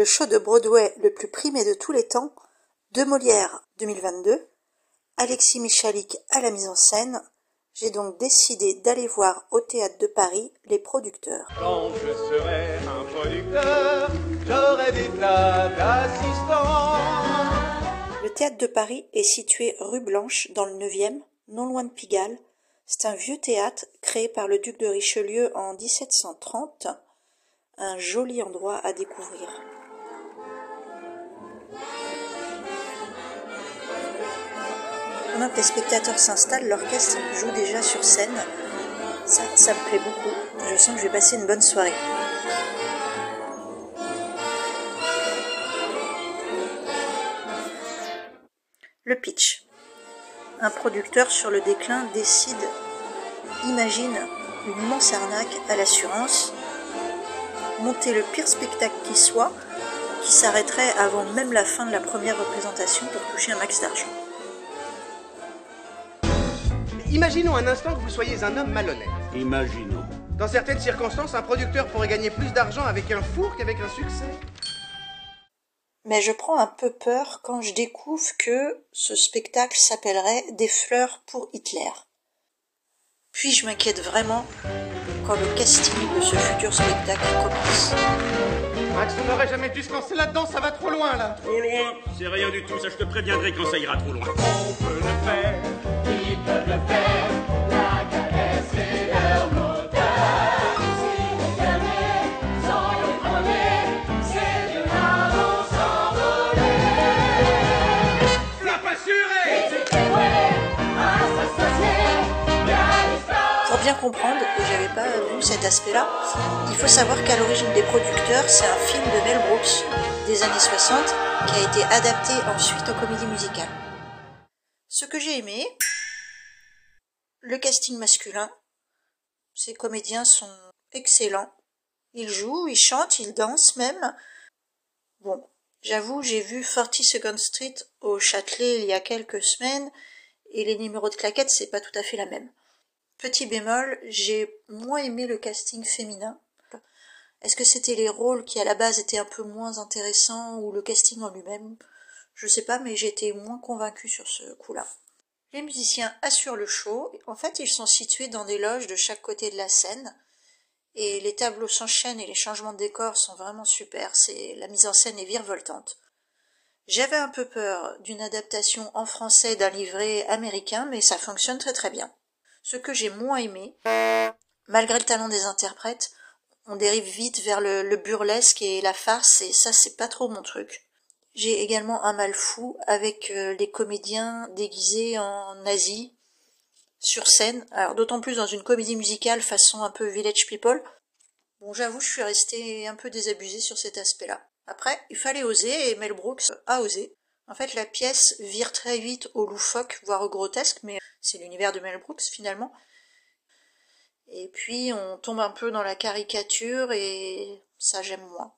le show de Broadway le plus primé de tous les temps, de Molière 2022, Alexis Michalik à la mise en scène. J'ai donc décidé d'aller voir au théâtre de Paris les producteurs. Quand je serai un producteur, j'aurai des tas d'assistants. Le théâtre de Paris est situé rue Blanche dans le 9e, non loin de Pigalle. C'est un vieux théâtre créé par le duc de Richelieu en 1730. Un joli endroit à découvrir. Que les spectateurs s'installent, l'orchestre joue déjà sur scène. Ça, ça me plaît beaucoup. Je sens que je vais passer une bonne soirée. Le pitch. Un producteur sur le déclin décide, imagine une immense arnaque à l'assurance, monter le pire spectacle qui soit, qui s'arrêterait avant même la fin de la première représentation pour toucher un max d'argent. Imaginons un instant que vous soyez un homme malhonnête. Imaginons. Dans certaines circonstances, un producteur pourrait gagner plus d'argent avec un four qu'avec un succès. Mais je prends un peu peur quand je découvre que ce spectacle s'appellerait Des fleurs pour Hitler. Puis je m'inquiète vraiment quand le casting de ce futur spectacle commence. Max, on n'aurait jamais dû se lancer là-dedans, ça va trop loin là. Trop loin C'est rien du tout, ça je te préviendrai quand ça ira trop loin. On peut le faire, ils peuvent le faire. La caresse et leur moteur. Si les derniers sont les premiers, c'est de là vont s'envoler. Flap assuré Pour bien comprendre, et j'avais pas vu cet aspect-là, il faut savoir qu'à l'origine des producteurs, c'est un film de Mel Brooks des années 60 qui a été adapté ensuite en comédie musicale. Ce que j'ai aimé, le casting masculin, ces comédiens sont excellents. Ils jouent, ils chantent, ils dansent même. Bon, j'avoue, j'ai vu 40 Second Street au Châtelet il y a quelques semaines et les numéros de claquettes, c'est pas tout à fait la même. Petit bémol, j'ai moins aimé le casting féminin. Est-ce que c'était les rôles qui à la base étaient un peu moins intéressants ou le casting en lui-même? Je sais pas, mais été moins convaincue sur ce coup-là. Les musiciens assurent le show. En fait, ils sont situés dans des loges de chaque côté de la scène. Et les tableaux s'enchaînent et les changements de décor sont vraiment super. C'est, la mise en scène est virevoltante. J'avais un peu peur d'une adaptation en français d'un livret américain, mais ça fonctionne très très bien. Ce que j'ai moins aimé, malgré le talent des interprètes, on dérive vite vers le, le burlesque et la farce, et ça c'est pas trop mon truc. J'ai également un mal fou avec euh, les comédiens déguisés en nazis sur scène, alors d'autant plus dans une comédie musicale façon un peu Village People. Bon, j'avoue, je suis restée un peu désabusée sur cet aspect-là. Après, il fallait oser et Mel Brooks a osé. En fait, la pièce vire très vite au loufoque, voire au grotesque, mais c'est l'univers de Mel Brooks finalement. Et puis, on tombe un peu dans la caricature et ça j'aime moins.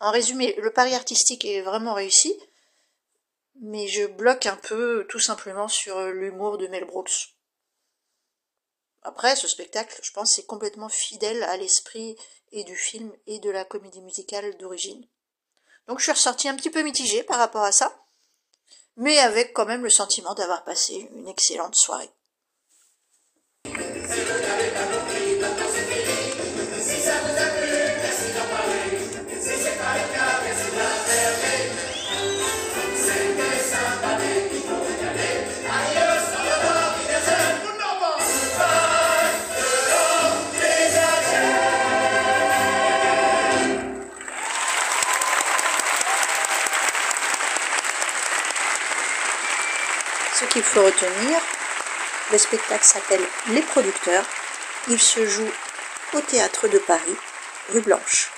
En résumé, le pari artistique est vraiment réussi, mais je bloque un peu tout simplement sur l'humour de Mel Brooks. Après, ce spectacle, je pense, est complètement fidèle à l'esprit et du film et de la comédie musicale d'origine. Donc je suis ressortie un petit peu mitigée par rapport à ça, mais avec quand même le sentiment d'avoir passé une excellente soirée. Ce qu'il faut retenir, le spectacle s'appelle Les Producteurs. Il se joue au théâtre de Paris, rue Blanche.